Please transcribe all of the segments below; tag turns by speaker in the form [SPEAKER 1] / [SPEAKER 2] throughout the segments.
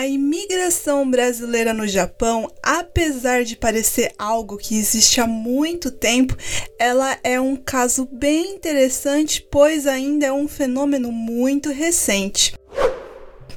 [SPEAKER 1] A imigração brasileira no Japão, apesar de parecer algo que existe há muito tempo, ela é um caso bem interessante, pois ainda é um fenômeno muito recente.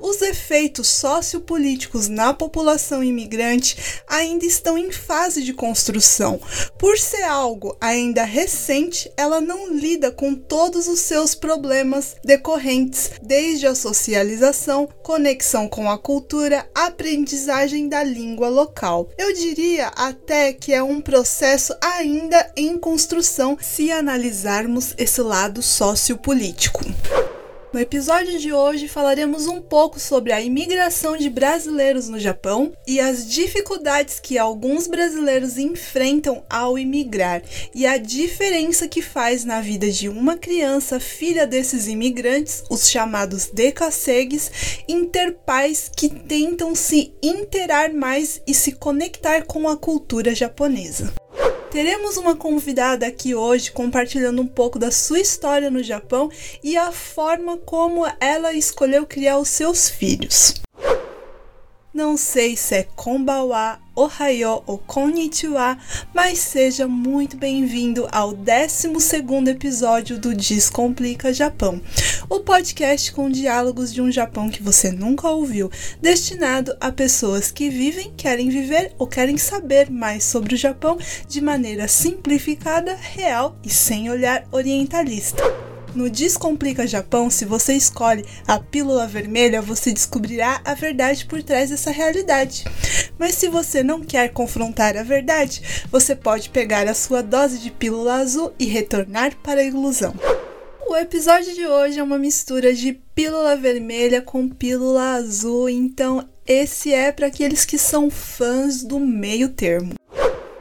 [SPEAKER 1] Os efeitos sociopolíticos na população imigrante ainda estão em fase de construção. Por ser algo ainda recente, ela não lida com todos os seus problemas decorrentes, desde a socialização, conexão com a cultura, aprendizagem da língua local. Eu diria até que é um processo ainda em construção se analisarmos esse lado sociopolítico. No episódio de hoje falaremos um pouco sobre a imigração de brasileiros no Japão e as dificuldades que alguns brasileiros enfrentam ao imigrar e a diferença que faz na vida de uma criança filha desses imigrantes, os chamados decacegues, ter pais que tentam se interar mais e se conectar com a cultura japonesa. Teremos uma convidada aqui hoje compartilhando um pouco da sua história no Japão e a forma como ela escolheu criar os seus filhos. Não sei se é Konbawa, Ohayo ou Konnichiwa, mas seja muito bem-vindo ao 12 episódio do Descomplica Japão, o podcast com diálogos de um Japão que você nunca ouviu, destinado a pessoas que vivem, querem viver ou querem saber mais sobre o Japão de maneira simplificada, real e sem olhar orientalista. No Descomplica Japão, se você escolhe a pílula vermelha, você descobrirá a verdade por trás dessa realidade. Mas se você não quer confrontar a verdade, você pode pegar a sua dose de pílula azul e retornar para a ilusão. O episódio de hoje é uma mistura de pílula vermelha com pílula azul, então esse é para aqueles que são fãs do meio termo.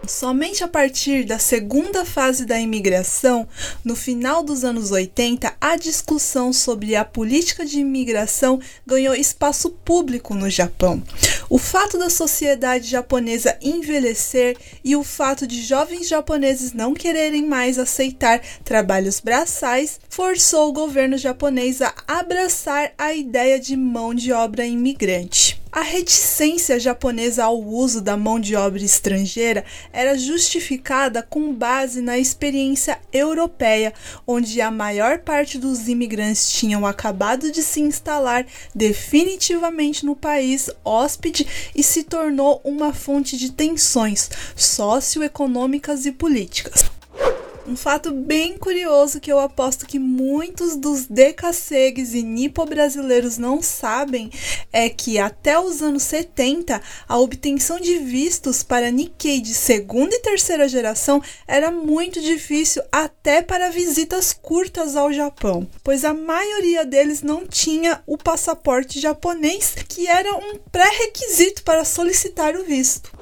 [SPEAKER 1] Somente a partir da segunda fase da imigração, no final dos anos 80, a discussão sobre a política de imigração ganhou espaço público no Japão. O fato da sociedade japonesa envelhecer e o fato de jovens japoneses não quererem mais aceitar trabalhos braçais forçou o governo japonês a abraçar a ideia de mão de obra imigrante. A reticência japonesa ao uso da mão de obra estrangeira era justificada com base na experiência europeia, onde a maior parte dos imigrantes tinham acabado de se instalar definitivamente no país hóspede e se tornou uma fonte de tensões socioeconômicas e políticas. Um fato bem curioso que eu aposto que muitos dos decassegues e nipo-brasileiros não sabem é que até os anos 70 a obtenção de vistos para Nikkei de segunda e terceira geração era muito difícil até para visitas curtas ao Japão, pois a maioria deles não tinha o passaporte japonês, que era um pré-requisito para solicitar o visto.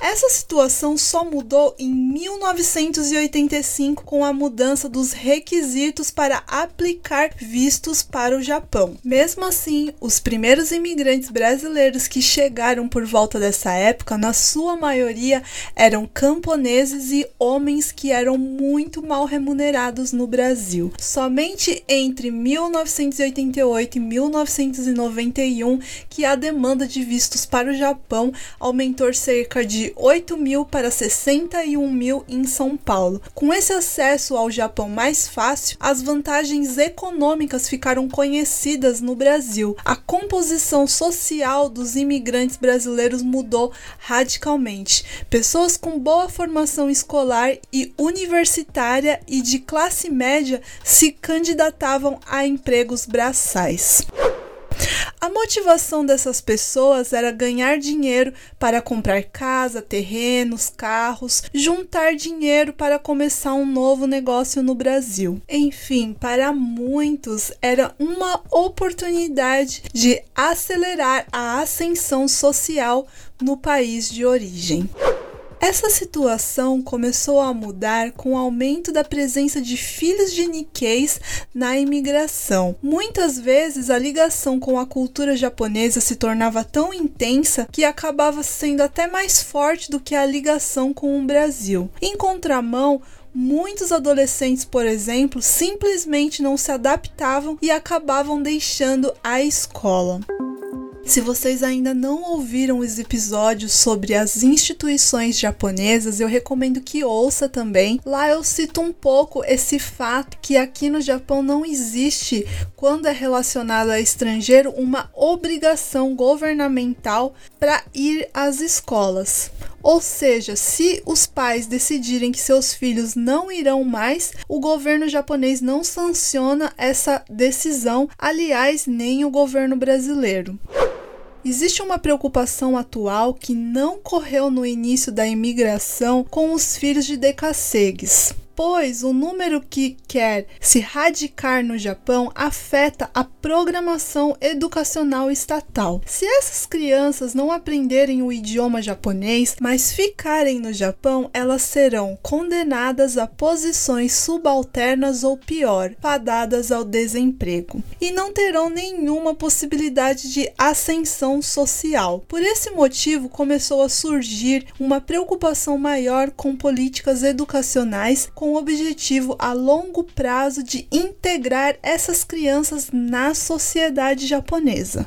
[SPEAKER 1] Essa situação só mudou em 1985 com a mudança dos requisitos para aplicar vistos para o Japão. Mesmo assim, os primeiros imigrantes brasileiros que chegaram por volta dessa época, na sua maioria, eram camponeses e homens que eram muito mal remunerados no Brasil. Somente entre 1988 e 1991 que a demanda de vistos para o Japão aumentou cerca de de 8 mil para 61 mil em São Paulo. Com esse acesso ao Japão mais fácil, as vantagens econômicas ficaram conhecidas no Brasil. A composição social dos imigrantes brasileiros mudou radicalmente. Pessoas com boa formação escolar e universitária e de classe média se candidatavam a empregos braçais. A motivação dessas pessoas era ganhar dinheiro para comprar casa, terrenos, carros, juntar dinheiro para começar um novo negócio no Brasil. Enfim, para muitos era uma oportunidade de acelerar a ascensão social no país de origem. Essa situação começou a mudar com o aumento da presença de filhos de Nikkeis na imigração. Muitas vezes a ligação com a cultura japonesa se tornava tão intensa que acabava sendo até mais forte do que a ligação com o Brasil. Em contramão, Muitos adolescentes, por exemplo, simplesmente não se adaptavam e acabavam deixando a escola. Se vocês ainda não ouviram os episódios sobre as instituições japonesas, eu recomendo que ouça também. Lá eu cito um pouco esse fato que aqui no Japão não existe, quando é relacionado a estrangeiro, uma obrigação governamental para ir às escolas. Ou seja, se os pais decidirem que seus filhos não irão mais, o governo japonês não sanciona essa decisão, aliás, nem o governo brasileiro. Existe uma preocupação atual que não correu no início da imigração com os filhos de decassegues pois o número que quer se radicar no Japão afeta a programação educacional estatal. Se essas crianças não aprenderem o idioma japonês, mas ficarem no Japão, elas serão condenadas a posições subalternas ou pior, fadadas ao desemprego, e não terão nenhuma possibilidade de ascensão social. Por esse motivo, começou a surgir uma preocupação maior com políticas educacionais com o objetivo a longo prazo de integrar essas crianças na sociedade japonesa.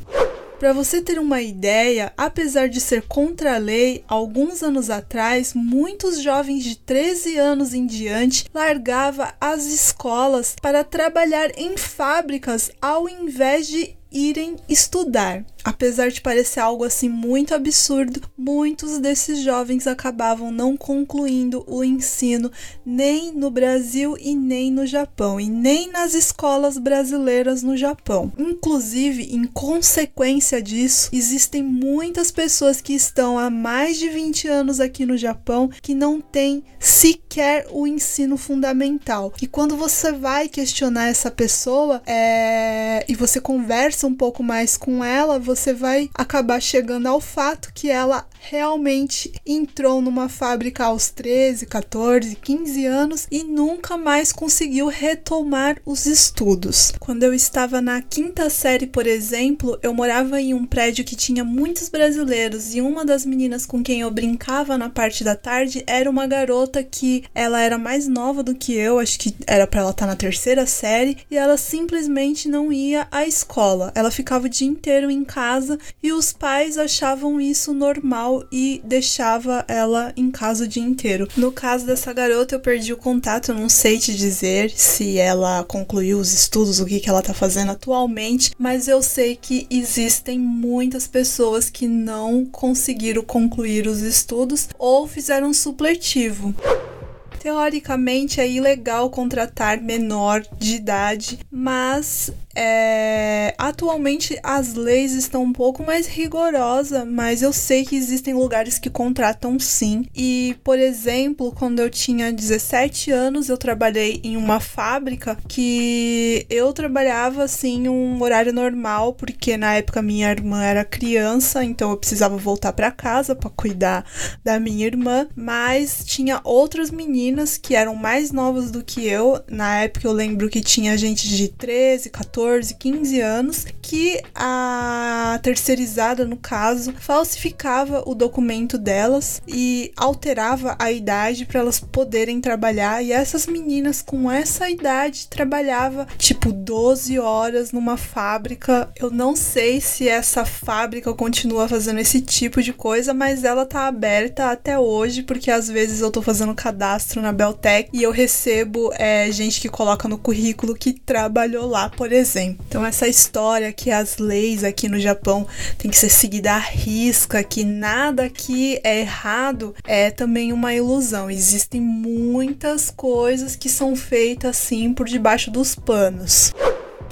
[SPEAKER 1] Para você ter uma ideia, apesar de ser contra a lei, alguns anos atrás, muitos jovens de 13 anos em diante largavam as escolas para trabalhar em fábricas ao invés de irem estudar. Apesar de parecer algo assim muito absurdo, muitos desses jovens acabavam não concluindo o ensino nem no Brasil e nem no Japão, e nem nas escolas brasileiras no Japão. Inclusive, em consequência disso, existem muitas pessoas que estão há mais de 20 anos aqui no Japão que não têm sequer o ensino fundamental. E quando você vai questionar essa pessoa é... e você conversa um pouco mais com ela, você vai acabar chegando ao fato que ela realmente entrou numa fábrica aos 13, 14, 15 anos e nunca mais conseguiu retomar os estudos. Quando eu estava na quinta série, por exemplo, eu morava em um prédio que tinha muitos brasileiros e uma das meninas com quem eu brincava na parte da tarde era uma garota que ela era mais nova do que eu, acho que era para ela estar tá na terceira série, e ela simplesmente não ia à escola. Ela ficava o dia inteiro em casa e os pais achavam isso normal e deixava ela em casa o dia inteiro. No caso dessa garota, eu perdi o contato, eu não sei te dizer se ela concluiu os estudos, o que, que ela tá fazendo atualmente, mas eu sei que existem muitas pessoas que não conseguiram concluir os estudos ou fizeram supletivo. Teoricamente é ilegal contratar menor de idade, mas é, atualmente as leis estão um pouco mais rigorosas, mas eu sei que existem lugares que contratam sim. E, por exemplo, quando eu tinha 17 anos, eu trabalhei em uma fábrica que eu trabalhava assim um horário normal, porque na época minha irmã era criança, então eu precisava voltar para casa para cuidar da minha irmã, mas tinha outras meninas que eram mais novas do que eu. Na época eu lembro que tinha gente de 13, 14 14, 15 anos, que a terceirizada, no caso, falsificava o documento delas e alterava a idade para elas poderem trabalhar. E essas meninas com essa idade trabalhava tipo 12 horas numa fábrica. Eu não sei se essa fábrica continua fazendo esse tipo de coisa, mas ela tá aberta até hoje, porque às vezes eu tô fazendo cadastro na Beltec e eu recebo é, gente que coloca no currículo que trabalhou lá, por exemplo Então, essa história que as leis aqui no Japão têm que ser seguidas à risca, que nada que é errado, é também uma ilusão. Existem muitas coisas que são feitas assim por debaixo dos panos.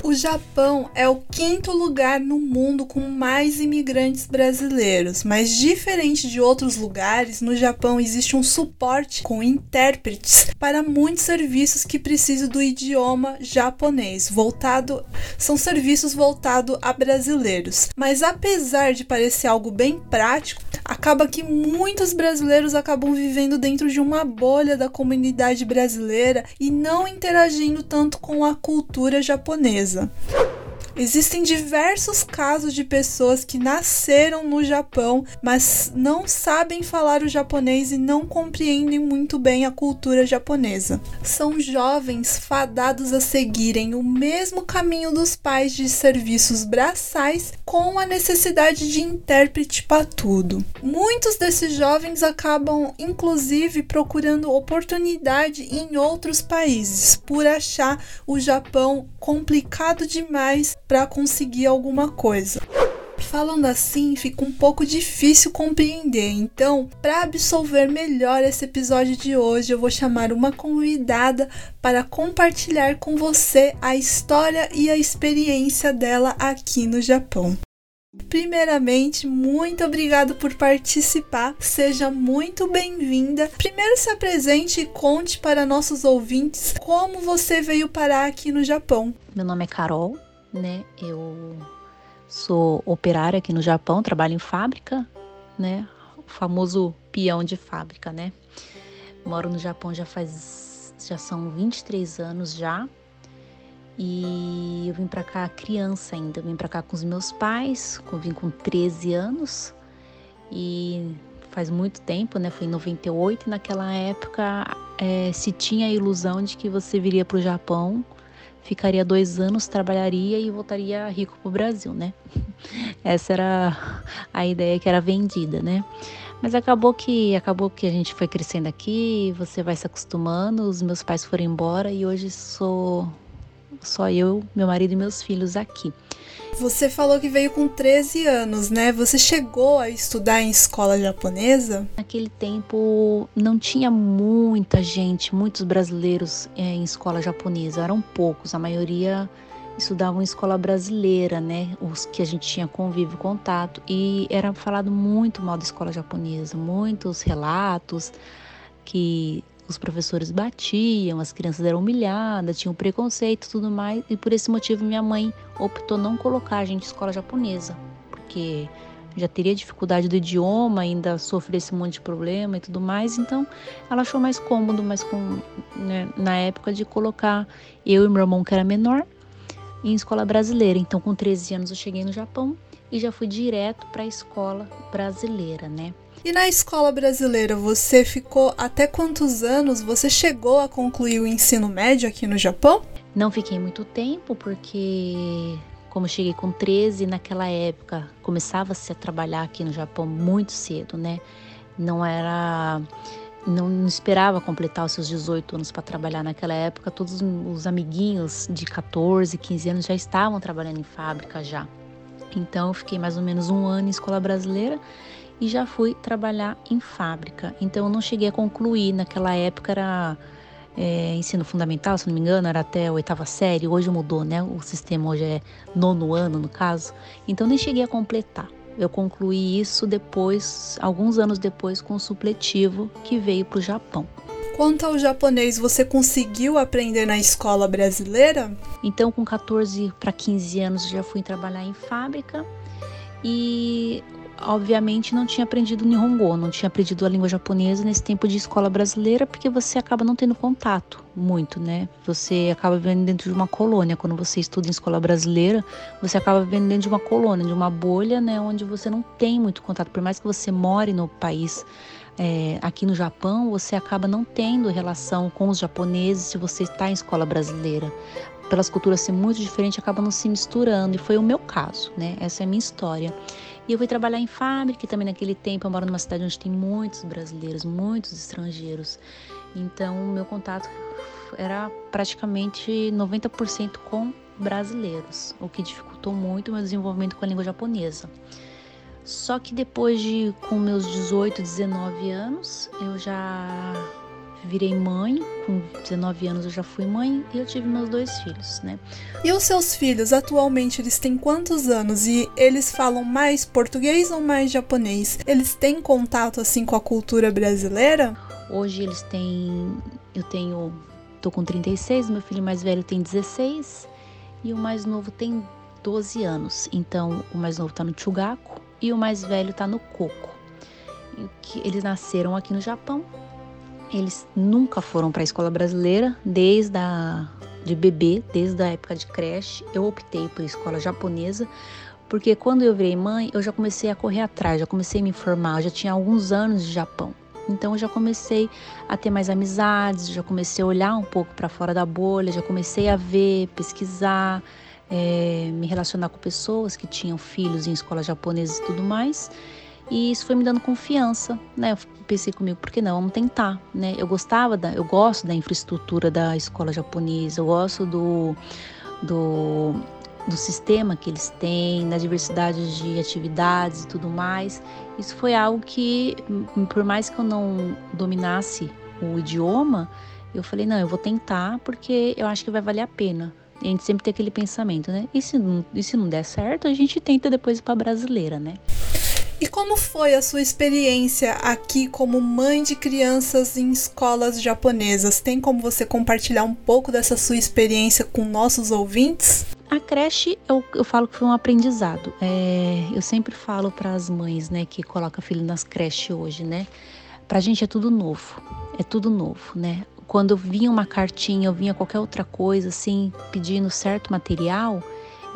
[SPEAKER 1] O Japão é o quinto lugar no mundo com mais imigrantes brasileiros, mas diferente de outros lugares, no Japão existe um suporte com intérpretes para muitos serviços que precisam do idioma japonês. Voltado, são serviços voltados a brasileiros. Mas apesar de parecer algo bem prático, acaba que muitos brasileiros acabam vivendo dentro de uma bolha da comunidade brasileira e não interagindo tanto com a cultura japonesa casa. Existem diversos casos de pessoas que nasceram no Japão, mas não sabem falar o japonês e não compreendem muito bem a cultura japonesa. São jovens fadados a seguirem o mesmo caminho dos pais de serviços braçais com a necessidade de intérprete para tudo. Muitos desses jovens acabam, inclusive, procurando oportunidade em outros países por achar o Japão complicado demais para conseguir alguma coisa. Falando assim, fica um pouco difícil compreender. Então, para absolver melhor esse episódio de hoje, eu vou chamar uma convidada para compartilhar com você a história e a experiência dela aqui no Japão. Primeiramente, muito obrigado por participar. Seja muito bem-vinda. Primeiro se apresente e conte para nossos ouvintes como você veio parar aqui no Japão.
[SPEAKER 2] Meu nome é Carol, né? Eu sou operária aqui no Japão, trabalho em fábrica, né? O famoso peão de fábrica, né? Moro no Japão já faz já são 23 anos já. E eu vim para cá criança ainda, eu vim para cá com os meus pais, eu vim com 13 anos. E faz muito tempo, né? Foi em 98 e naquela época é, se tinha a ilusão de que você viria para o Japão ficaria dois anos, trabalharia e voltaria rico para o Brasil, né? Essa era a ideia que era vendida, né? Mas acabou que acabou que a gente foi crescendo aqui, você vai se acostumando, os meus pais foram embora e hoje sou só eu, meu marido e meus filhos aqui.
[SPEAKER 1] Você falou que veio com 13 anos, né? Você chegou a estudar em escola japonesa?
[SPEAKER 2] Naquele tempo não tinha muita gente, muitos brasileiros é, em escola japonesa, eram poucos, a maioria estudavam em escola brasileira, né? Os que a gente tinha convívio, contato, e era falado muito mal da escola japonesa, muitos relatos que os professores batiam, as crianças eram humilhadas, tinham preconceito tudo mais. E por esse motivo minha mãe optou não colocar a gente em escola japonesa, porque já teria dificuldade do idioma, ainda sofrer esse monte de problema e tudo mais. Então ela achou mais cômodo, mas com, né, na época de colocar eu e meu irmão, que era menor, em escola brasileira. Então com 13 anos eu cheguei no Japão e já fui direto para a escola brasileira, né?
[SPEAKER 1] E na escola brasileira, você ficou até quantos anos? Você chegou a concluir o ensino médio aqui no Japão?
[SPEAKER 2] Não fiquei muito tempo, porque como cheguei com 13, naquela época começava-se a trabalhar aqui no Japão muito cedo, né? Não era não, não, esperava completar os seus 18 anos para trabalhar naquela época. Todos os amiguinhos de 14, 15 anos já estavam trabalhando em fábrica já. Então eu fiquei mais ou menos um ano em escola brasileira e já fui trabalhar em fábrica. Então eu não cheguei a concluir, naquela época era é, ensino fundamental, se não me engano, era até a oitava série, hoje mudou, né? O sistema hoje é nono ano, no caso. Então nem cheguei a completar. Eu concluí isso depois, alguns anos depois, com o supletivo que veio para o Japão.
[SPEAKER 1] Quanto ao japonês, você conseguiu aprender na escola brasileira?
[SPEAKER 2] Então, com 14 para 15 anos, já fui trabalhar em fábrica e obviamente não tinha aprendido Nihongo, não tinha aprendido a língua japonesa nesse tempo de escola brasileira, porque você acaba não tendo contato muito, né? Você acaba vivendo dentro de uma colônia. Quando você estuda em escola brasileira, você acaba vivendo dentro de uma colônia, de uma bolha, né? Onde você não tem muito contato. Por mais que você more no país, é, aqui no Japão, você acaba não tendo relação com os japoneses se você está em escola brasileira pelas culturas ser muito diferentes, acabam não se misturando. E foi o meu caso, né? Essa é a minha história. E eu fui trabalhar em fábrica, e também naquele tempo eu moro numa cidade onde tem muitos brasileiros, muitos estrangeiros. Então, meu contato era praticamente 90% com brasileiros, o que dificultou muito o meu desenvolvimento com a língua japonesa. Só que depois de com meus 18, 19 anos, eu já virei mãe, com 19 anos eu já fui mãe e eu tive meus dois filhos, né?
[SPEAKER 1] E os seus filhos, atualmente, eles têm quantos anos e eles falam mais português ou mais japonês? Eles têm contato assim com a cultura brasileira?
[SPEAKER 2] Hoje eles têm, eu tenho, tô com 36, meu filho mais velho tem 16 e o mais novo tem 12 anos. Então, o mais novo tá no Chugaku e o mais velho tá no Coco. Eles nasceram aqui no Japão eles nunca foram para a escola brasileira, desde a de bebê, desde a época de creche. Eu optei por escola japonesa, porque quando eu virei mãe, eu já comecei a correr atrás, já comecei a me informar, eu já tinha alguns anos de Japão. Então eu já comecei a ter mais amizades, já comecei a olhar um pouco para fora da bolha, já comecei a ver, pesquisar, é, me relacionar com pessoas que tinham filhos em escolas japonesas e tudo mais. E isso foi me dando confiança, né? Eu pensei comigo, por que não? Vamos tentar, né? Eu gostava da, eu gosto da infraestrutura da escola japonesa, eu gosto do, do, do sistema que eles têm, da diversidade de atividades e tudo mais. Isso foi algo que, por mais que eu não dominasse o idioma, eu falei, não, eu vou tentar porque eu acho que vai valer a pena. A gente sempre tem aquele pensamento, né? E se não, e se não der certo, a gente tenta depois para brasileira, né?
[SPEAKER 1] E como foi a sua experiência aqui como mãe de crianças em escolas japonesas? Tem como você compartilhar um pouco dessa sua experiência com nossos ouvintes?
[SPEAKER 2] A creche, eu, eu falo que foi um aprendizado. É, eu sempre falo para as mães, né, que colocam filho nas creches hoje, né? Pra gente é tudo novo, é tudo novo, né? Quando vinha uma cartinha, ou vinha qualquer outra coisa, assim, pedindo certo material,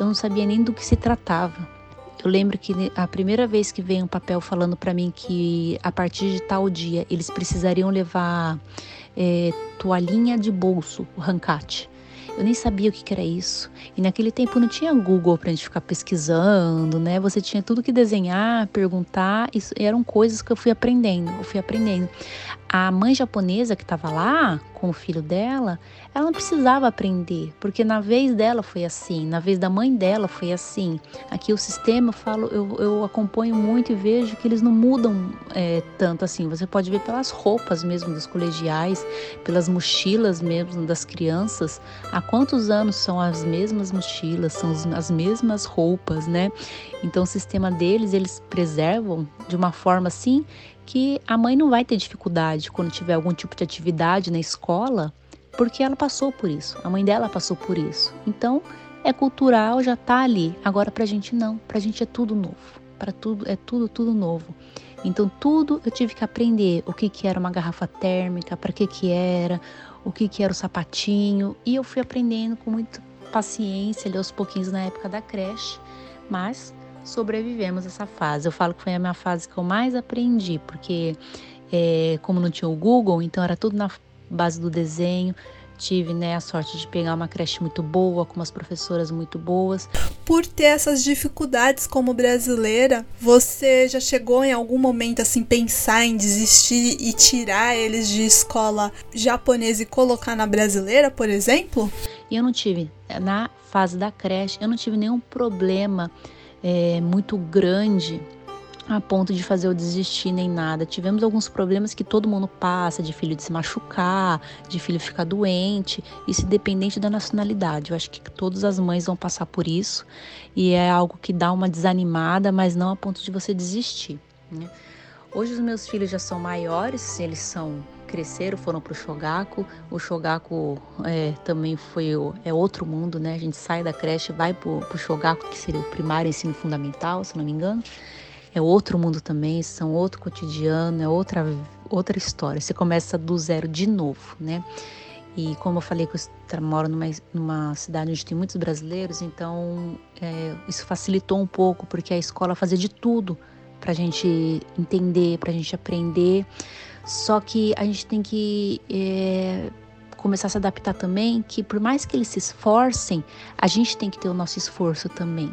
[SPEAKER 2] eu não sabia nem do que se tratava. Eu lembro que a primeira vez que veio um papel falando para mim que a partir de tal dia eles precisariam levar é, toalhinha de bolso, o rancate. Eu nem sabia o que, que era isso. E naquele tempo não tinha Google para a gente ficar pesquisando, né? Você tinha tudo que desenhar, perguntar. Isso eram coisas que eu fui aprendendo. Eu fui aprendendo. A mãe japonesa que estava lá com o filho dela, ela não precisava aprender, porque na vez dela foi assim, na vez da mãe dela foi assim. Aqui o sistema, eu falo, eu, eu acompanho muito e vejo que eles não mudam é, tanto assim. Você pode ver pelas roupas mesmo dos colegiais, pelas mochilas mesmo das crianças. Há quantos anos são as mesmas mochilas, são as mesmas roupas, né? Então o sistema deles, eles preservam de uma forma assim que a mãe não vai ter dificuldade quando tiver algum tipo de atividade na escola porque ela passou por isso, a mãe dela passou por isso. Então, é cultural, já tá ali. Agora pra gente não, pra gente é tudo novo. Para tudo é tudo tudo novo. Então tudo eu tive que aprender o que que era uma garrafa térmica, para que que era, o que que era o sapatinho, e eu fui aprendendo com muita paciência ali aos pouquinhos na época da creche, mas sobrevivemos essa fase. Eu falo que foi a minha fase que eu mais aprendi, porque é, como não tinha o Google, então era tudo na base do desenho. Tive né, a sorte de pegar uma creche muito boa, com umas professoras muito boas.
[SPEAKER 1] Por ter essas dificuldades como brasileira, você já chegou em algum momento assim pensar em desistir e tirar eles de escola japonesa e colocar na brasileira, por exemplo?
[SPEAKER 2] E eu não tive, na fase da creche, eu não tive nenhum problema é, muito grande a ponto de fazer eu desistir nem nada. Tivemos alguns problemas que todo mundo passa, de filho de se machucar, de filho ficar doente, isso independente da nacionalidade. Eu acho que todas as mães vão passar por isso e é algo que dá uma desanimada, mas não a ponto de você desistir. Né? Hoje os meus filhos já são maiores, eles são cresceram, foram para o Shogaku. O Shogaku é, também foi é outro mundo, né? A gente sai da creche, vai para o Shogaku, que seria o primário ensino fundamental, se não me engano é outro mundo também, são outro cotidiano, é outra, outra história. Você começa do zero de novo, né? E como eu falei que eu moro numa, numa cidade onde tem muitos brasileiros, então é, isso facilitou um pouco, porque a escola fazia de tudo para a gente entender, para a gente aprender. Só que a gente tem que é, começar a se adaptar também, que por mais que eles se esforcem, a gente tem que ter o nosso esforço também.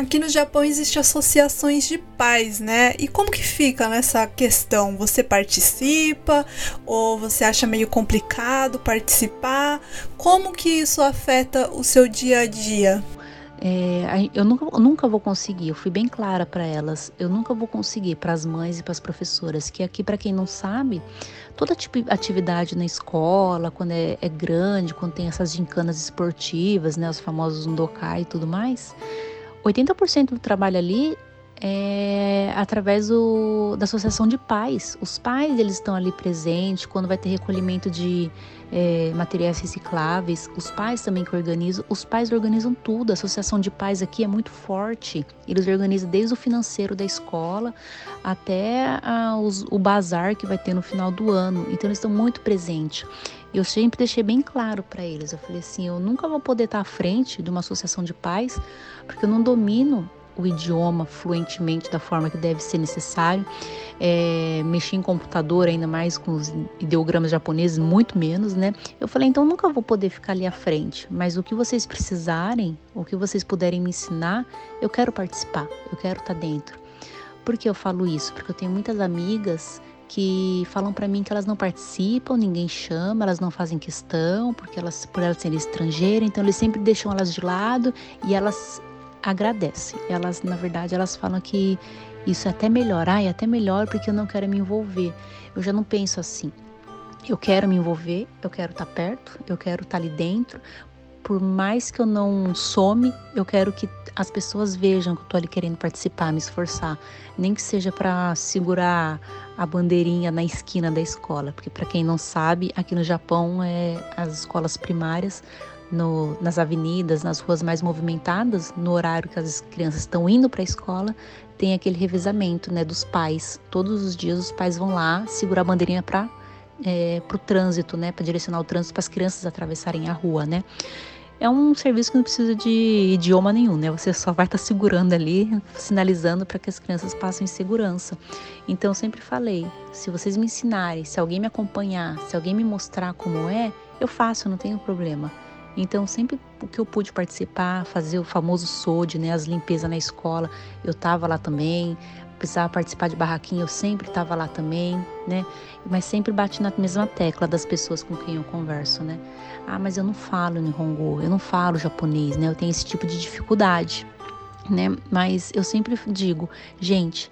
[SPEAKER 1] Aqui no Japão existem associações de pais, né? E como que fica nessa questão? Você participa ou você acha meio complicado participar? Como que isso afeta o seu dia a dia?
[SPEAKER 2] É, eu, nunca, eu nunca vou conseguir, eu fui bem clara para elas, eu nunca vou conseguir para as mães e para as professoras, que aqui, para quem não sabe, toda tipo de atividade na escola, quando é, é grande, quando tem essas gincanas esportivas, né, os famosos undokai e tudo mais, 80% do trabalho ali é através do, da associação de pais. Os pais eles estão ali presentes quando vai ter recolhimento de é, materiais recicláveis. Os pais também que organizam. Os pais organizam tudo. A associação de pais aqui é muito forte. Eles organizam desde o financeiro da escola até a, os, o bazar que vai ter no final do ano. Então eles estão muito presentes. Eu sempre deixei bem claro para eles. Eu falei assim, eu nunca vou poder estar à frente de uma associação de pais porque eu não domino o idioma fluentemente da forma que deve ser necessário. É, mexer em computador, ainda mais com os ideogramas japoneses, muito menos, né? Eu falei, então nunca vou poder ficar ali à frente, mas o que vocês precisarem, o que vocês puderem me ensinar, eu quero participar, eu quero estar dentro. Por que eu falo isso? Porque eu tenho muitas amigas que falam para mim que elas não participam, ninguém chama, elas não fazem questão, porque elas por elas serem estrangeiras, então eles sempre deixam elas de lado e elas agradece. Elas, na verdade, elas falam que isso é até melhor. Ah, é até melhor porque eu não quero me envolver. Eu já não penso assim. Eu quero me envolver, eu quero estar tá perto, eu quero estar tá ali dentro. Por mais que eu não some, eu quero que as pessoas vejam que eu estou ali querendo participar, me esforçar. Nem que seja para segurar a bandeirinha na esquina da escola. Porque, para quem não sabe, aqui no Japão, é, as escolas primárias no, nas avenidas, nas ruas mais movimentadas, no horário que as crianças estão indo para a escola, tem aquele revezamento né, dos pais. Todos os dias os pais vão lá segurar a bandeirinha para é, o trânsito, né, para direcionar o trânsito para as crianças atravessarem a rua, né. É um serviço que não precisa de idioma nenhum, né? Você só vai estar tá segurando ali, sinalizando para que as crianças passem em segurança. Então, eu sempre falei: se vocês me ensinarem, se alguém me acompanhar, se alguém me mostrar como é, eu faço, não tenho problema. Então, sempre que eu pude participar, fazer o famoso SOD, né, as limpezas na escola, eu estava lá também. Precisava participar de barraquinha, eu sempre estava lá também, né? Mas sempre bati na mesma tecla das pessoas com quem eu converso, né? Ah, mas eu não falo Nihongo, eu não falo japonês, né? Eu tenho esse tipo de dificuldade, né? Mas eu sempre digo, gente,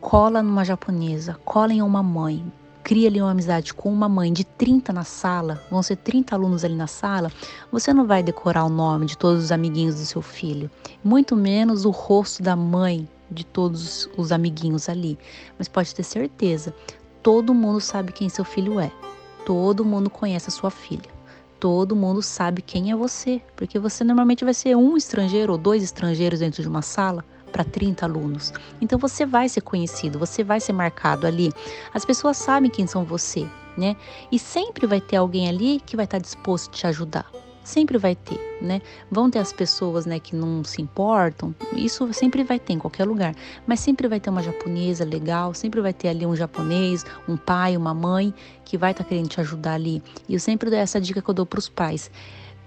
[SPEAKER 2] cola numa japonesa, cola em uma mãe, cria ali uma amizade com uma mãe de 30 na sala, vão ser 30 alunos ali na sala, você não vai decorar o nome de todos os amiguinhos do seu filho, muito menos o rosto da mãe de todos os amiguinhos ali. Mas pode ter certeza, todo mundo sabe quem seu filho é. Todo mundo conhece a sua filha. Todo mundo sabe quem é você, porque você normalmente vai ser um estrangeiro ou dois estrangeiros dentro de uma sala para 30 alunos. Então você vai ser conhecido, você vai ser marcado ali. As pessoas sabem quem são você, né? E sempre vai ter alguém ali que vai estar disposto a te ajudar. Sempre vai ter, né? Vão ter as pessoas, né, que não se importam. Isso sempre vai ter em qualquer lugar. Mas sempre vai ter uma japonesa legal, sempre vai ter ali um japonês, um pai, uma mãe que vai estar querendo te ajudar ali. E eu sempre dou essa dica que eu dou para os pais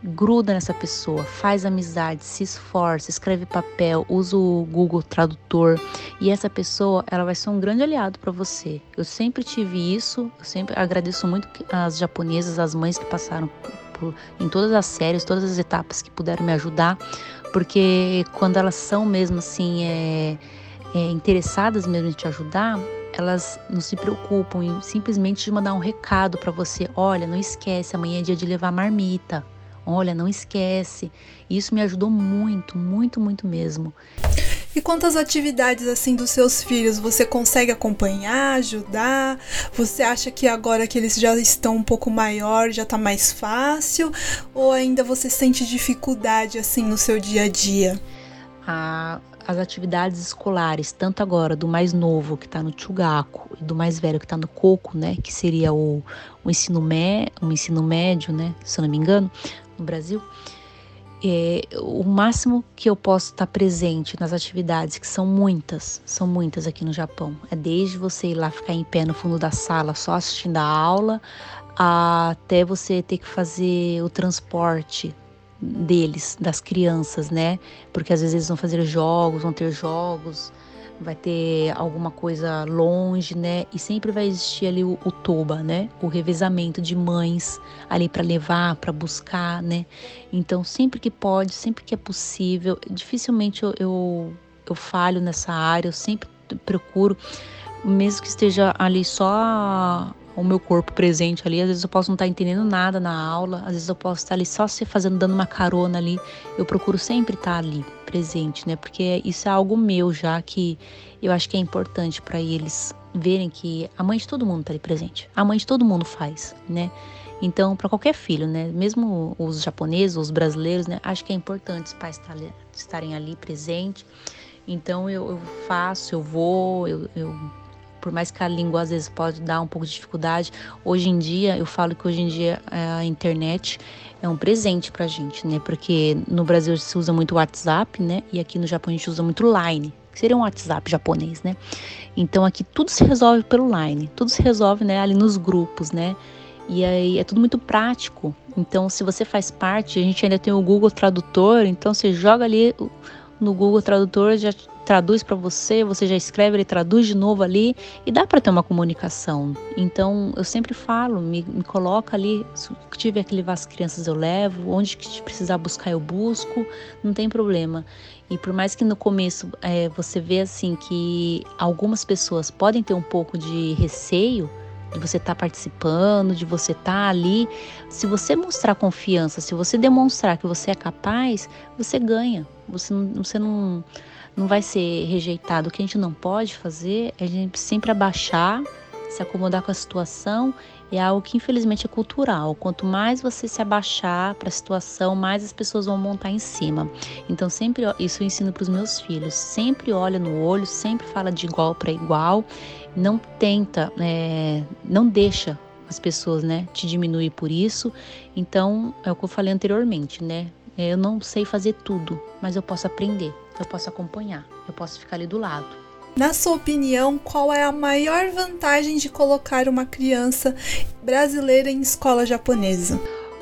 [SPEAKER 2] gruda nessa pessoa, faz amizade, se esforça, escreve papel, usa o Google Tradutor e essa pessoa ela vai ser um grande aliado para você. Eu sempre tive isso, eu sempre agradeço muito as japonesas, as mães que passaram em todas as séries, todas as etapas que puderam me ajudar, porque quando elas são mesmo assim é, é, interessadas mesmo em te ajudar, elas não se preocupam em simplesmente de mandar um recado para você. Olha, não esquece, amanhã é dia de levar marmita. Olha, não esquece. Isso me ajudou muito, muito, muito mesmo.
[SPEAKER 1] E quantas atividades assim dos seus filhos você consegue acompanhar, ajudar? Você acha que agora que eles já estão um pouco maior já tá mais fácil ou ainda você sente dificuldade assim no seu dia a dia?
[SPEAKER 2] Ah, as atividades escolares, tanto agora do mais novo que está no Chugaku e do mais velho que está no Coco, né, que seria o, o ensino mé, o ensino médio, né, se eu não me engano, no Brasil, é, o máximo que eu posso estar presente nas atividades, que são muitas, são muitas aqui no Japão, é desde você ir lá ficar em pé no fundo da sala só assistindo a aula, até você ter que fazer o transporte deles, das crianças, né? Porque às vezes eles vão fazer jogos, vão ter jogos, vai ter alguma coisa longe, né? E sempre vai existir ali o, o toba, né? O revezamento de mães ali para levar, para buscar, né? Então, sempre que pode, sempre que é possível, dificilmente eu, eu, eu falho nessa área, eu sempre procuro, mesmo que esteja ali só o meu corpo presente ali. Às vezes eu posso não estar entendendo nada na aula, às vezes eu posso estar ali só se fazendo, dando uma carona ali. Eu procuro sempre estar ali presente, né? Porque isso é algo meu já que eu acho que é importante para eles verem que a mãe de todo mundo está ali presente. A mãe de todo mundo faz, né? Então, para qualquer filho, né? Mesmo os japoneses, os brasileiros, né? Acho que é importante os pais estarem ali presentes. Então, eu, eu faço, eu vou, eu, eu por mais que a língua às vezes pode dar um pouco de dificuldade, hoje em dia, eu falo que hoje em dia a internet é um presente pra gente, né? Porque no Brasil se usa muito WhatsApp, né? E aqui no Japão a gente usa muito Line, que seria um WhatsApp japonês, né? Então aqui tudo se resolve pelo Line, tudo se resolve, né, ali nos grupos, né? E aí é tudo muito prático. Então, se você faz parte, a gente ainda tem o Google Tradutor, então você joga ali no Google Tradutor, já traduz para você, você já escreve, ele traduz de novo ali e dá para ter uma comunicação. Então eu sempre falo, me, me coloca ali, se tiver que levar as crianças eu levo, onde que precisar buscar eu busco, não tem problema. E por mais que no começo é, você vê assim que algumas pessoas podem ter um pouco de receio, de você estar tá participando, de você estar tá ali. Se você mostrar confiança, se você demonstrar que você é capaz, você ganha. Você você não, não vai ser rejeitado. O que a gente não pode fazer é a gente sempre abaixar, se acomodar com a situação. É algo que infelizmente é cultural. Quanto mais você se abaixar para a situação, mais as pessoas vão montar em cima. Então sempre isso eu ensino para os meus filhos. Sempre olha no olho, sempre fala de igual para igual. Não tenta, é, não deixa as pessoas, né, te diminuir por isso. Então é o que eu falei anteriormente, né? Eu não sei fazer tudo, mas eu posso aprender, eu posso acompanhar, eu posso ficar ali do lado.
[SPEAKER 1] Na sua opinião, qual é a maior vantagem de colocar uma criança brasileira em escola japonesa?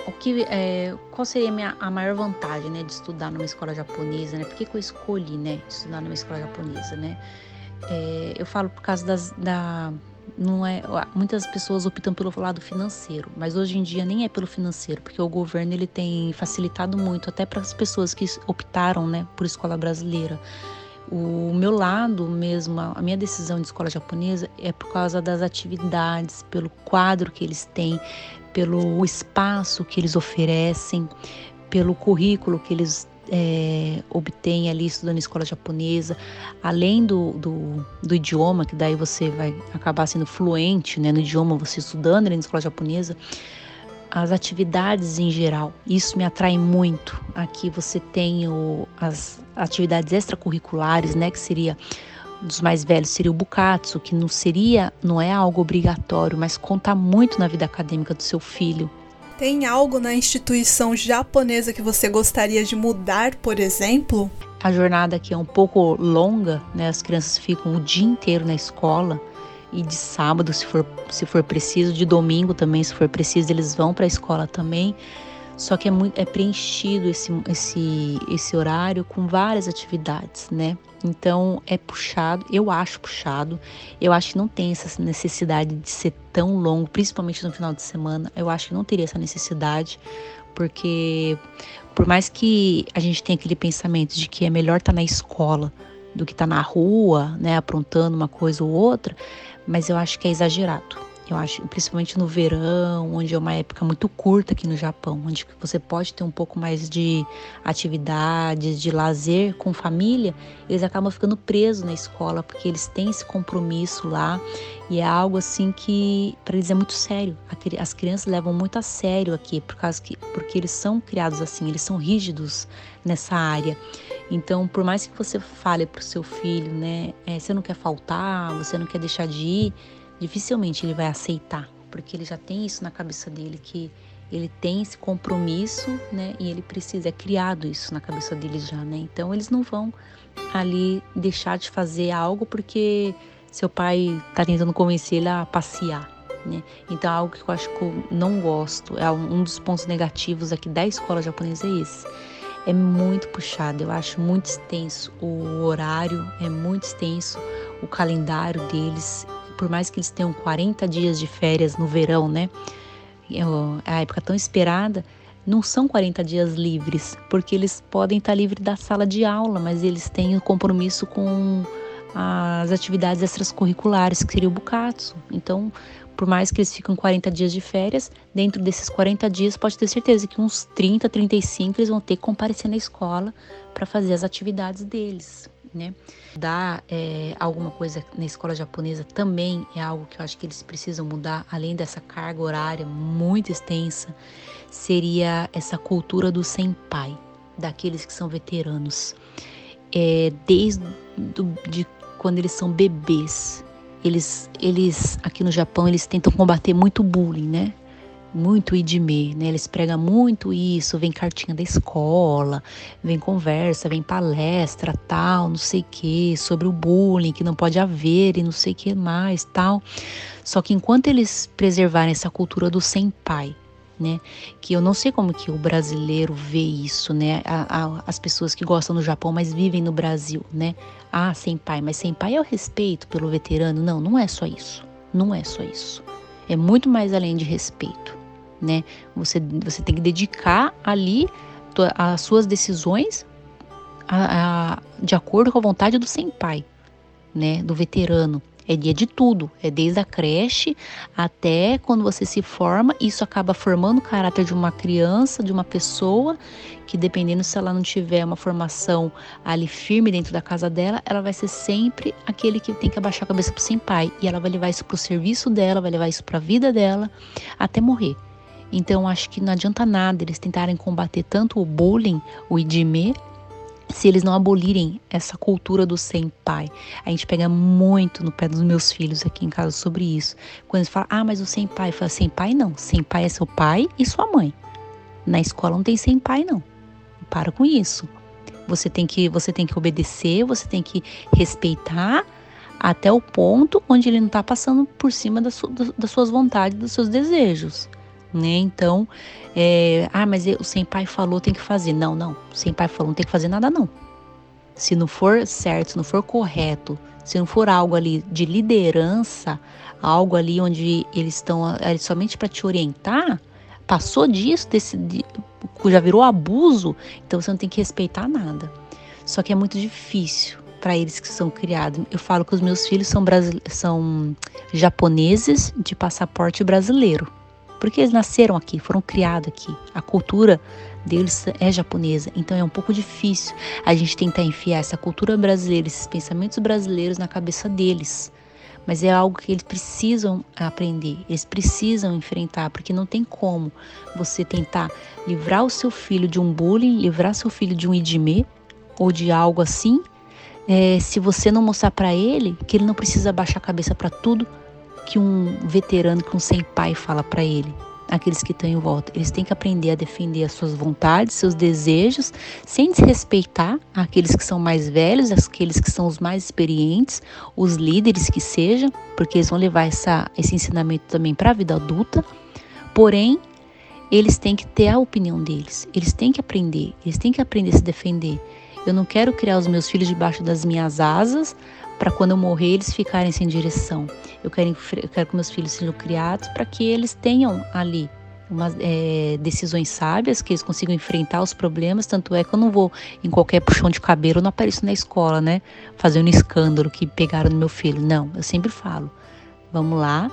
[SPEAKER 2] O que, é, qual seria a, minha, a maior vantagem né, de estudar numa escola japonesa? Né? Por que, que eu escolhi né, estudar numa escola japonesa? Né? É, eu falo por causa das, da, não é muitas pessoas optam pelo lado financeiro, mas hoje em dia nem é pelo financeiro, porque o governo ele tem facilitado muito até para as pessoas que optaram, né, por escola brasileira. O meu lado mesmo, a minha decisão de escola japonesa é por causa das atividades, pelo quadro que eles têm, pelo espaço que eles oferecem, pelo currículo que eles é, obtém ali estudando escola japonesa, além do, do, do, idioma, que daí você vai acabar sendo fluente né, no idioma, você estudando ali na escola japonesa, as atividades em geral, isso me atrai muito. Aqui você tem o, as atividades extracurriculares, né, que seria dos mais velhos seria o bukatsu, que não seria, não é algo obrigatório, mas conta muito na vida acadêmica do seu filho.
[SPEAKER 1] Tem algo na instituição japonesa que você gostaria de mudar, por exemplo?
[SPEAKER 2] A jornada aqui é um pouco longa, né? As crianças ficam o dia inteiro na escola e de sábado, se for, se for preciso, de domingo também, se for preciso, eles vão para a escola também. Só que é, muito, é preenchido esse, esse, esse horário com várias atividades, né? Então é puxado, eu acho puxado. Eu acho que não tem essa necessidade de ser tão longo, principalmente no final de semana. Eu acho que não teria essa necessidade, porque por mais que a gente tenha aquele pensamento de que é melhor estar tá na escola do que estar tá na rua, né, aprontando uma coisa ou outra, mas eu acho que é exagerado. Eu acho, principalmente no verão, onde é uma época muito curta aqui no Japão, onde você pode ter um pouco mais de atividades, de lazer com família, eles acabam ficando presos na escola porque eles têm esse compromisso lá e é algo assim que para eles é muito sério. As crianças levam muito a sério aqui por causa que porque eles são criados assim, eles são rígidos nessa área. Então, por mais que você fale para o seu filho, né, é, você não quer faltar, você não quer deixar de ir dificilmente ele vai aceitar, porque ele já tem isso na cabeça dele que ele tem esse compromisso, né? E ele precisa, é criado isso na cabeça dele já, né? Então eles não vão ali deixar de fazer algo porque seu pai tá tentando convencer ele a passear, né? Então é algo que eu acho que eu não gosto, é um dos pontos negativos aqui da escola japonesa é esse. É muito puxado, eu acho muito extenso o horário, é muito extenso o calendário deles por mais que eles tenham 40 dias de férias no verão, né? É, a época tão esperada, não são 40 dias livres, porque eles podem estar livres da sala de aula, mas eles têm o compromisso com as atividades extracurriculares, que seria o Bukatsu. Então, por mais que eles ficam 40 dias de férias, dentro desses 40 dias pode ter certeza que uns 30, 35 eles vão ter que comparecer na escola para fazer as atividades deles, né? Dar é, alguma coisa na escola japonesa também é algo que eu acho que eles precisam mudar, além dessa carga horária muito extensa, seria essa cultura do senpai, daqueles que são veteranos. É, desde do, de quando eles são bebês, eles, eles aqui no Japão eles tentam combater muito bullying, né? Muito idime, né? Eles pregam muito isso, vem cartinha da escola, vem conversa, vem palestra, tal, não sei que, sobre o bullying que não pode haver e não sei que mais, tal. Só que enquanto eles preservarem essa cultura do senpai, né? Que eu não sei como que o brasileiro vê isso, né? A, a, as pessoas que gostam do Japão, mas vivem no Brasil, né? Ah, sem pai, mas sem pai é o respeito pelo veterano. Não, não é só isso. Não é só isso. É muito mais além de respeito, né? Você, você tem que dedicar ali as suas decisões a, a, de acordo com a vontade do senpai, né? Do veterano. É dia de tudo, é desde a creche até quando você se forma. Isso acaba formando o caráter de uma criança, de uma pessoa, que dependendo se ela não tiver uma formação ali firme dentro da casa dela, ela vai ser sempre aquele que tem que abaixar a cabeça para sem pai. E ela vai levar isso para o serviço dela, vai levar isso para a vida dela, até morrer. Então acho que não adianta nada eles tentarem combater tanto o bullying, o idime, se eles não abolirem essa cultura do sem pai. A gente pega muito no pé dos meus filhos aqui em casa sobre isso. Quando eles falam, ah, mas o sem pai, fala, sem pai não. Sem pai é seu pai e sua mãe. Na escola não tem sem pai, não. Para com isso. Você tem que, você tem que obedecer, você tem que respeitar até o ponto onde ele não está passando por cima das, das suas vontades, dos seus desejos né? Então, é, ah, mas o sem pai falou tem que fazer. Não, não. O sem pai falou não tem que fazer nada, não. Se não for certo, se não for correto, se não for algo ali de liderança, algo ali onde eles estão é, somente para te orientar, passou disso, desse, de, já virou abuso, então você não tem que respeitar nada. Só que é muito difícil para eles que são criados. Eu falo que os meus filhos são, são japoneses de passaporte brasileiro porque eles nasceram aqui, foram criados aqui. A cultura deles é japonesa, então é um pouco difícil a gente tentar enfiar essa cultura brasileira, esses pensamentos brasileiros na cabeça deles. Mas é algo que eles precisam aprender, eles precisam enfrentar, porque não tem como você tentar livrar o seu filho de um bullying, livrar seu filho de um idime ou de algo assim, é, se você não mostrar para ele que ele não precisa baixar a cabeça para tudo que um veterano, que um sem pai fala para ele, aqueles que estão em volta. Eles têm que aprender a defender as suas vontades, seus desejos, sem desrespeitar aqueles que são mais velhos, aqueles que são os mais experientes, os líderes que sejam, porque eles vão levar essa, esse ensinamento também para a vida adulta. Porém, eles têm que ter a opinião deles, eles têm que aprender, eles têm que aprender a se defender. Eu não quero criar os meus filhos debaixo das minhas asas para quando eu morrer eles ficarem sem direção. Eu quero, eu quero que meus filhos sejam criados para que eles tenham ali umas é, decisões sábias, que eles consigam enfrentar os problemas. Tanto é que eu não vou em qualquer puxão de cabelo, não apareço na escola, né? Fazendo escândalo que pegaram no meu filho. Não, eu sempre falo: vamos lá,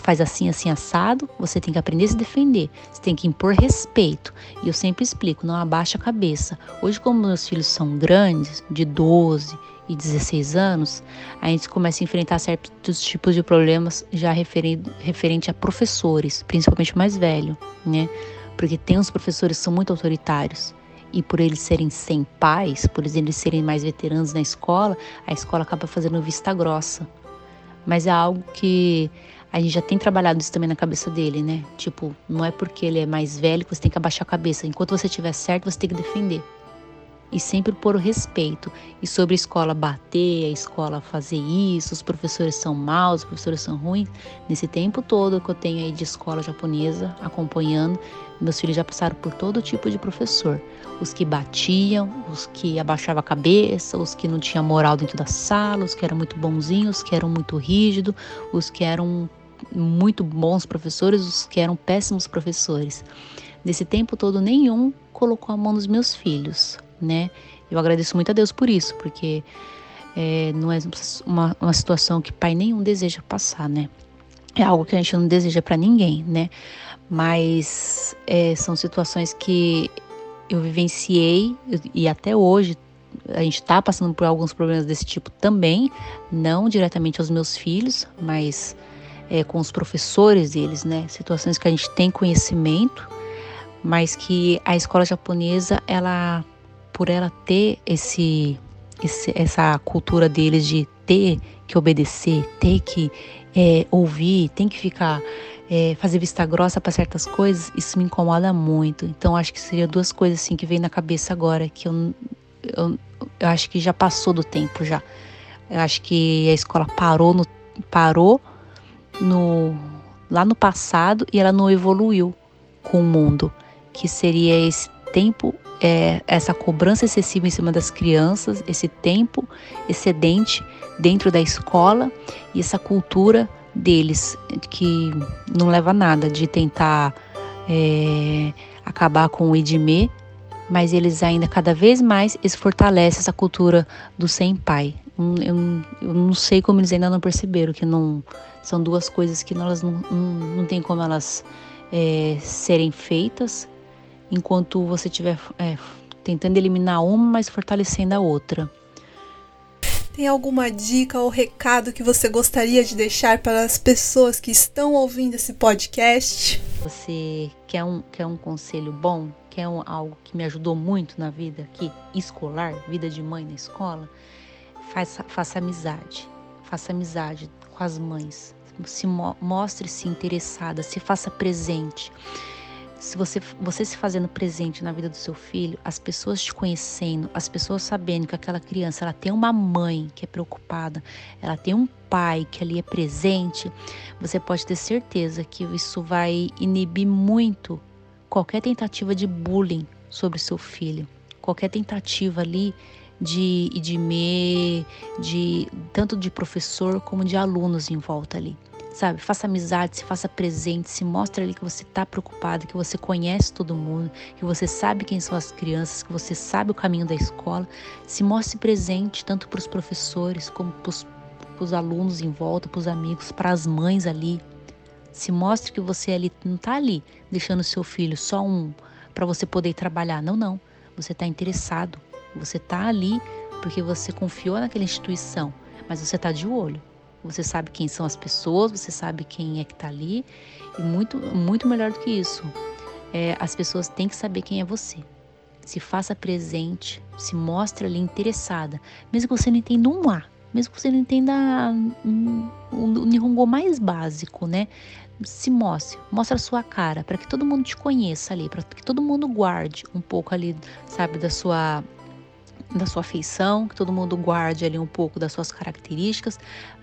[SPEAKER 2] faz assim, assim, assado, você tem que aprender a se defender, você tem que impor respeito. E eu sempre explico, não abaixa a cabeça. Hoje, como meus filhos são grandes, de 12 e 16 anos, a gente começa a enfrentar certos tipos de problemas já referente, referente a professores, principalmente mais velho, né? Porque tem uns professores que são muito autoritários e por eles serem sem pais, por eles serem mais veteranos na escola, a escola acaba fazendo vista grossa. Mas é algo que a gente já tem trabalhado isso também na cabeça dele, né? Tipo, não é porque ele é mais velho que você tem que abaixar a cabeça. Enquanto você estiver certo, você tem que defender e sempre por respeito. E sobre a escola bater, a escola fazer isso, os professores são maus, os professores são ruins. Nesse tempo todo que eu tenho aí de escola japonesa acompanhando, meus filhos já passaram por todo tipo de professor. Os que batiam, os que abaixavam a cabeça, os que não tinham moral dentro da sala, os que eram muito bonzinhos, os que eram muito rígidos, os que eram muito bons professores, os que eram péssimos professores. Nesse tempo todo, nenhum colocou a mão nos meus filhos né? Eu agradeço muito a Deus por isso, porque é, não é uma, uma situação que pai nenhum deseja passar, né? é algo que a gente não deseja para ninguém, né? Mas é, são situações que eu vivenciei e até hoje a gente está passando por alguns problemas desse tipo também, não diretamente aos meus filhos, mas é, com os professores deles, né? Situações que a gente tem conhecimento, mas que a escola japonesa, ela, por ela ter esse, esse essa cultura deles de ter que obedecer, ter que é, ouvir, tem que ficar é, fazer vista grossa para certas coisas, isso me incomoda muito. Então acho que seria duas coisas assim que vem na cabeça agora que eu, eu, eu acho que já passou do tempo já. Eu acho que a escola parou no parou no lá no passado e ela não evoluiu com o mundo, que seria esse tempo, é, essa cobrança excessiva em cima das crianças, esse tempo excedente dentro da escola e essa cultura deles que não leva a nada de tentar é, acabar com o idime, mas eles ainda cada vez mais eles fortalecem essa cultura do sem pai. Eu, eu, não sei como eles ainda não perceberam que não são duas coisas que elas não, não, não tem como elas é, serem feitas enquanto você estiver é, tentando eliminar uma, mas fortalecendo a outra.
[SPEAKER 1] Tem alguma dica ou recado que você gostaria de deixar para as pessoas que estão ouvindo esse podcast?
[SPEAKER 2] Você quer um, quer um conselho bom? Quer um, algo que me ajudou muito na vida aqui, escolar, vida de mãe na escola? Faça, faça amizade. Faça amizade com as mães. Se mostre-se interessada, se faça presente se você, você se fazendo presente na vida do seu filho, as pessoas te conhecendo, as pessoas sabendo que aquela criança ela tem uma mãe que é preocupada, ela tem um pai que ali é presente, você pode ter certeza que isso vai inibir muito qualquer tentativa de bullying sobre seu filho, qualquer tentativa ali de de me, de tanto de professor como de alunos em volta ali sabe? Faça amizade, se faça presente, se mostre ali que você está preocupado, que você conhece todo mundo, que você sabe quem são as crianças, que você sabe o caminho da escola. Se mostre presente tanto para os professores como para os alunos em volta, para os amigos, para as mães ali. Se mostre que você ali não está ali deixando seu filho só um para você poder trabalhar. Não, não. Você está interessado. Você está ali porque você confiou naquela instituição, mas você está de olho. Você sabe quem são as pessoas, você sabe quem é que está ali. E muito, muito melhor do que isso, é, as pessoas têm que saber quem é você. Se faça presente, se mostre ali interessada, mesmo que você não entenda um A, mesmo que você não entenda um, um, Nihongo mais básico, né? Se mostre, mostre a sua cara, para que todo mundo te conheça ali, para que todo mundo guarde um pouco ali, sabe, da sua da sua afeição, que todo mundo guarde ali um pouco das suas características,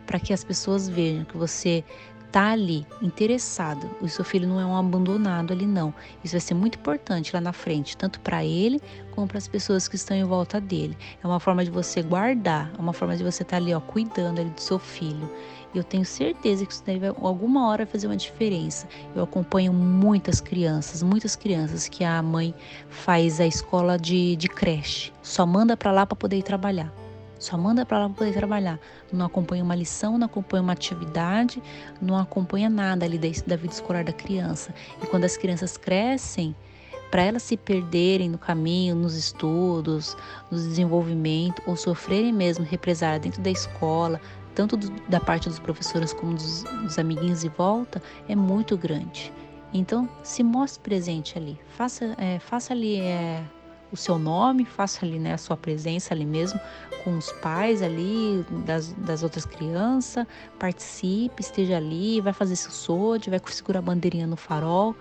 [SPEAKER 2] para que as pessoas vejam que você tá ali interessado. O seu filho não é um abandonado ali não. Isso vai ser muito importante lá na frente, tanto para ele como para as pessoas que estão em volta dele. É uma forma de você guardar, é uma forma de você estar tá ali, ó, cuidando ali do seu filho. Eu tenho certeza que isso deve alguma hora fazer uma diferença. Eu acompanho muitas crianças, muitas crianças que a mãe faz a escola de, de creche, só manda para lá para poder ir trabalhar. Só manda para lá para poder trabalhar. Não acompanha uma lição, não acompanha uma atividade, não acompanha nada ali da, da vida escolar da criança. E quando as crianças crescem, para elas se perderem no caminho, nos estudos, no desenvolvimento, ou sofrerem mesmo represália dentro da escola, tanto do, da parte dos professores como dos, dos amiguinhos de volta, é muito grande. Então, se mostre presente ali, faça, é, faça ali é, o seu nome, faça ali né, a sua presença ali mesmo com os pais ali das, das outras crianças, participe, esteja ali, vai fazer seu sode, vai segurar a bandeirinha no farol,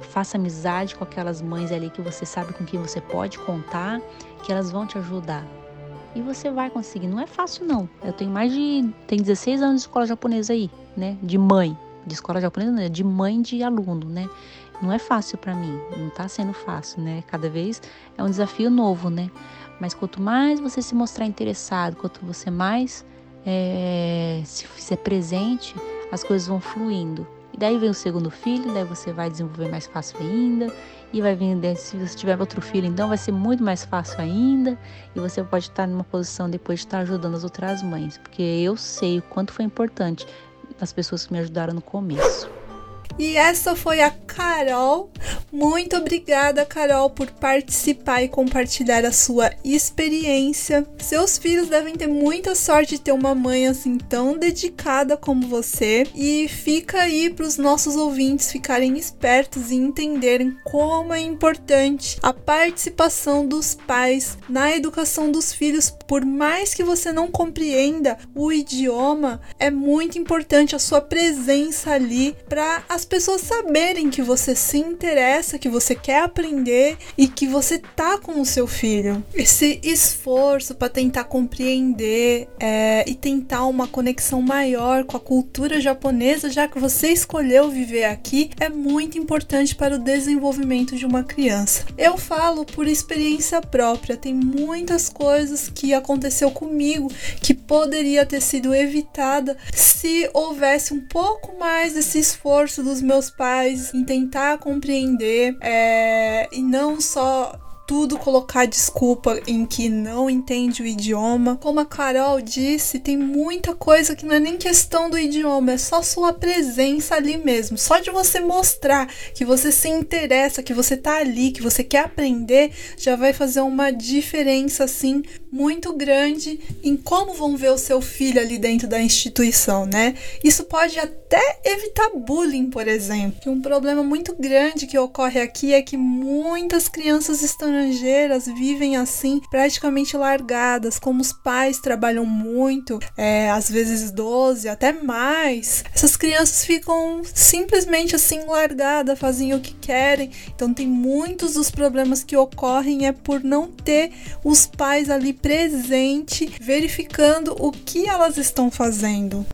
[SPEAKER 2] faça amizade com aquelas mães ali que você sabe com quem você pode contar, que elas vão te ajudar. E você vai conseguir. Não é fácil, não. Eu tenho mais de. Tem 16 anos de escola japonesa aí, né? De mãe. De escola japonesa, não, de mãe de aluno, né? Não é fácil para mim. Não tá sendo fácil, né? Cada vez é um desafio novo, né? Mas quanto mais você se mostrar interessado, quanto você mais é, se fizer presente, as coisas vão fluindo. E daí vem o segundo filho, daí você vai desenvolver mais fácil ainda. E vai vir, se você tiver outro filho, então vai ser muito mais fácil ainda. E você pode estar numa posição depois de estar ajudando as outras mães. Porque eu sei o quanto foi importante as pessoas que me ajudaram no começo.
[SPEAKER 1] E essa foi a Carol. Muito obrigada, Carol, por participar e compartilhar a sua experiência. Seus filhos devem ter muita sorte de ter uma mãe assim tão dedicada como você. E fica aí para os nossos ouvintes ficarem espertos e entenderem como é importante a participação dos pais na educação dos filhos. Por mais que você não compreenda o idioma, é muito importante a sua presença ali para as pessoas saberem que você se interessa, que você quer aprender e que você tá com o seu filho. Esse esforço para tentar compreender é, e tentar uma conexão maior com a cultura japonesa, já que você escolheu viver aqui, é muito importante para o desenvolvimento de uma criança. Eu falo por experiência própria, tem muitas coisas que aconteceu comigo que poderia ter sido evitada se houvesse um pouco mais desse esforço dos meus pais em tentar compreender é, e não só tudo colocar desculpa em que não entende o idioma. Como a Carol disse, tem muita coisa que não é nem questão do idioma, é só sua presença ali mesmo. Só de você mostrar que você se interessa, que você tá ali, que você quer aprender, já vai fazer uma diferença assim muito grande em como vão ver o seu filho ali dentro da instituição, né? Isso pode até evitar bullying, por exemplo. Um problema muito grande que ocorre aqui é que muitas crianças estrangeiras vivem assim, praticamente largadas, como os pais trabalham muito, é, às vezes 12, até mais. Essas crianças ficam simplesmente assim largadas, fazem o que querem. Então tem muitos dos problemas que ocorrem é por não ter os pais ali presente, verificando o que elas estão fazendo.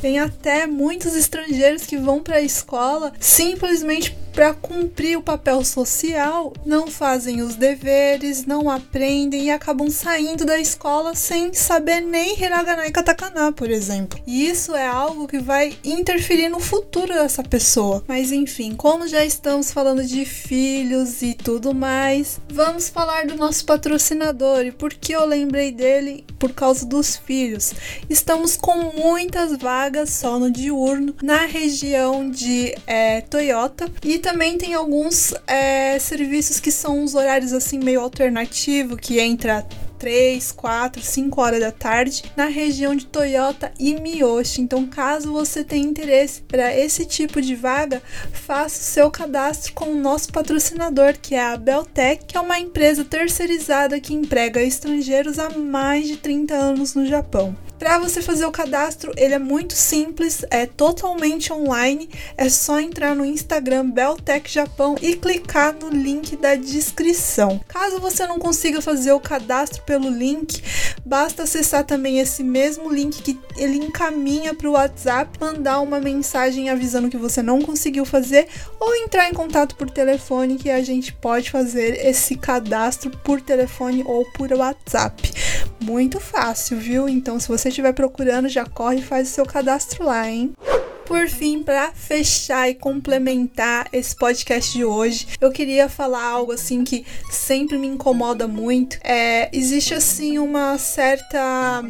[SPEAKER 1] Tem até muitos estrangeiros que vão para a escola simplesmente para cumprir o papel social, não fazem os deveres, não aprendem e acabam saindo da escola sem saber nem hiragana e katakana, por exemplo. E isso é algo que vai interferir no futuro dessa pessoa. Mas enfim, como já estamos falando de filhos e tudo mais, vamos falar do nosso patrocinador e por que eu lembrei dele por causa dos filhos. Estamos com muitas vagas só no diurno na região de é, Toyota e também tem alguns é, serviços que são uns horários assim meio alternativo, que entra 3, 4, 5 horas da tarde na região de Toyota e Miyoshi. Então, caso você tenha interesse para esse tipo de vaga, faça o seu cadastro com o nosso patrocinador, que é a Beltec, que é uma empresa terceirizada que emprega estrangeiros há mais de 30 anos no Japão. Para você fazer o cadastro, ele é muito simples, é totalmente online. É só entrar no Instagram Beltec Japão e clicar no link da descrição. Caso você não consiga fazer o cadastro pelo link, basta acessar também esse mesmo link que ele encaminha para o WhatsApp, mandar uma mensagem avisando que você não conseguiu fazer ou entrar em contato por telefone que a gente pode fazer esse cadastro por telefone ou por WhatsApp. Muito fácil, viu? Então, se você estiver procurando, já corre e faz o seu cadastro lá, hein? Por fim, para fechar e complementar esse podcast de hoje, eu queria falar algo assim que sempre me incomoda muito. É, existe assim uma certa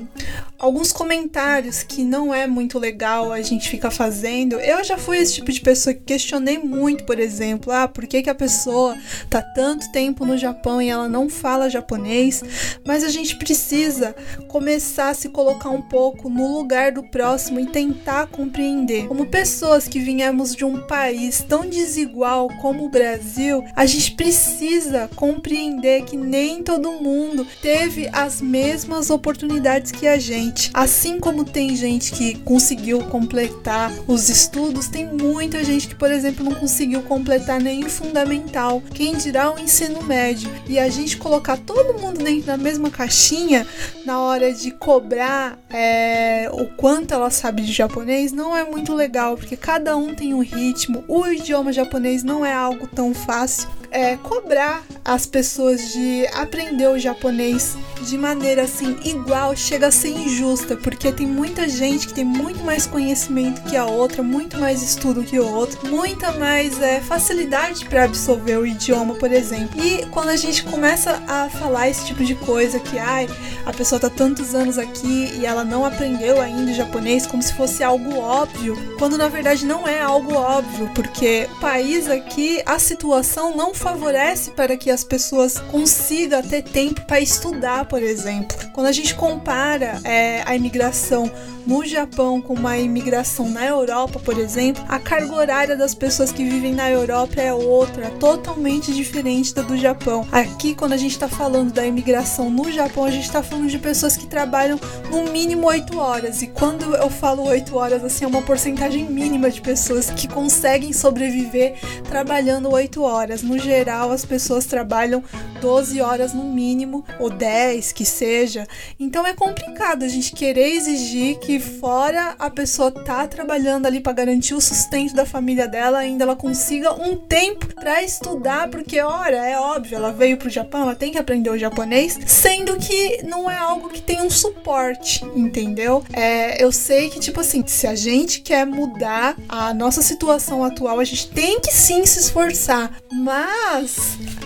[SPEAKER 1] alguns comentários que não é muito legal a gente fica fazendo. Eu já fui esse tipo de pessoa que questionei muito, por exemplo, ah, por que, que a pessoa tá tanto tempo no Japão e ela não fala japonês? Mas a gente precisa começar a se colocar um pouco no lugar do próximo e tentar compreender. Como pessoas que viemos de um país tão desigual como o Brasil, a gente precisa compreender que nem todo mundo teve as mesmas oportunidades que a gente. Assim como tem gente que conseguiu completar os estudos, tem muita gente que, por exemplo, não conseguiu completar nem o fundamental. Quem dirá o ensino médio? E a gente colocar todo mundo dentro da mesma caixinha na hora de cobrar é, o quanto ela sabe de japonês não é muito legal, porque cada um tem um ritmo. O idioma japonês não é algo tão fácil. É, cobrar as pessoas de aprender o japonês de maneira assim igual chega a ser injusta, porque tem muita gente que tem muito mais conhecimento que a outra, muito mais estudo que o outro, muita mais é, facilidade para absorver o idioma, por exemplo. E quando a gente começa a falar esse tipo de coisa que ai, a pessoa tá tantos anos aqui e ela não aprendeu ainda japonês como se fosse algo óbvio, quando na verdade não é algo óbvio, porque o país aqui, a situação não favorece para que as pessoas consigam ter tempo para estudar, por exemplo. Quando a gente compara é, a imigração no Japão com uma imigração na Europa, por exemplo, a carga horária das pessoas que vivem na Europa é outra, totalmente diferente da do Japão. Aqui, quando a gente está falando da imigração no Japão, a gente está falando de pessoas que trabalham no mínimo 8 horas. E quando eu falo 8 horas, assim, é uma porcentagem mínima de pessoas que conseguem sobreviver trabalhando 8 horas. No geral, as pessoas trabalham 12 horas no mínimo, ou 10 que seja. Então é complicado a gente querer exigir que fora a pessoa tá trabalhando ali para garantir o sustento da família dela, ainda ela consiga um tempo para estudar, porque ora, é óbvio, ela veio pro Japão, ela tem que aprender o japonês, sendo que não é algo que tem um suporte, entendeu? É, eu sei que tipo assim, se a gente quer mudar a nossa situação atual, a gente tem que sim se esforçar, mas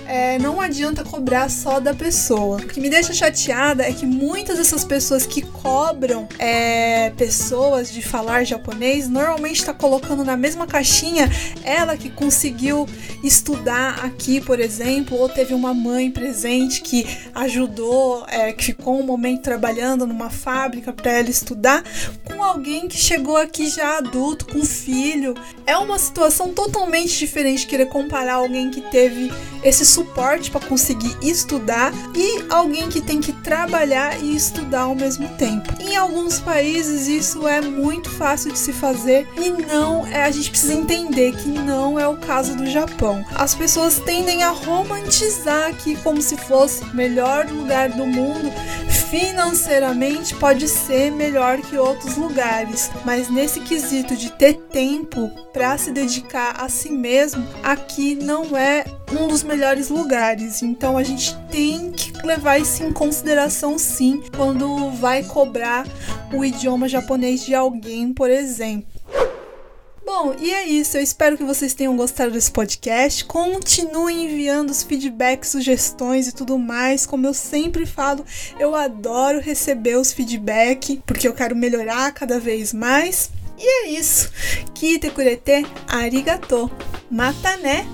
[SPEAKER 1] é, não adianta cobrar só da pessoa. O que me deixa chateada é que muitas dessas pessoas que cobram é, pessoas de falar japonês normalmente está colocando na mesma caixinha ela que conseguiu estudar aqui, por exemplo, ou teve uma mãe presente que ajudou, é, que ficou um momento trabalhando numa fábrica para ela estudar, com alguém que chegou aqui já adulto, com filho. É uma situação totalmente diferente querer comparar alguém que teve esse suporte para conseguir estudar e alguém que tem que trabalhar e estudar ao mesmo tempo. Em alguns países isso é muito fácil de se fazer e não é a gente precisa entender que não é o caso do Japão. As pessoas tendem a romantizar aqui como se fosse o melhor lugar do mundo. Financeiramente pode ser melhor que outros lugares, mas nesse quesito de ter tempo para se dedicar a si mesmo, aqui não é um dos melhores lugares. Então a gente tem que levar isso em consideração sim quando vai cobrar o idioma japonês de alguém, por exemplo. Bom, e é isso. Eu espero que vocês tenham gostado desse podcast. Continuem enviando os feedbacks, sugestões e tudo mais. Como eu sempre falo, eu adoro receber os feedbacks porque eu quero melhorar cada vez mais. E é isso. Kite kurete arigato. Mata né?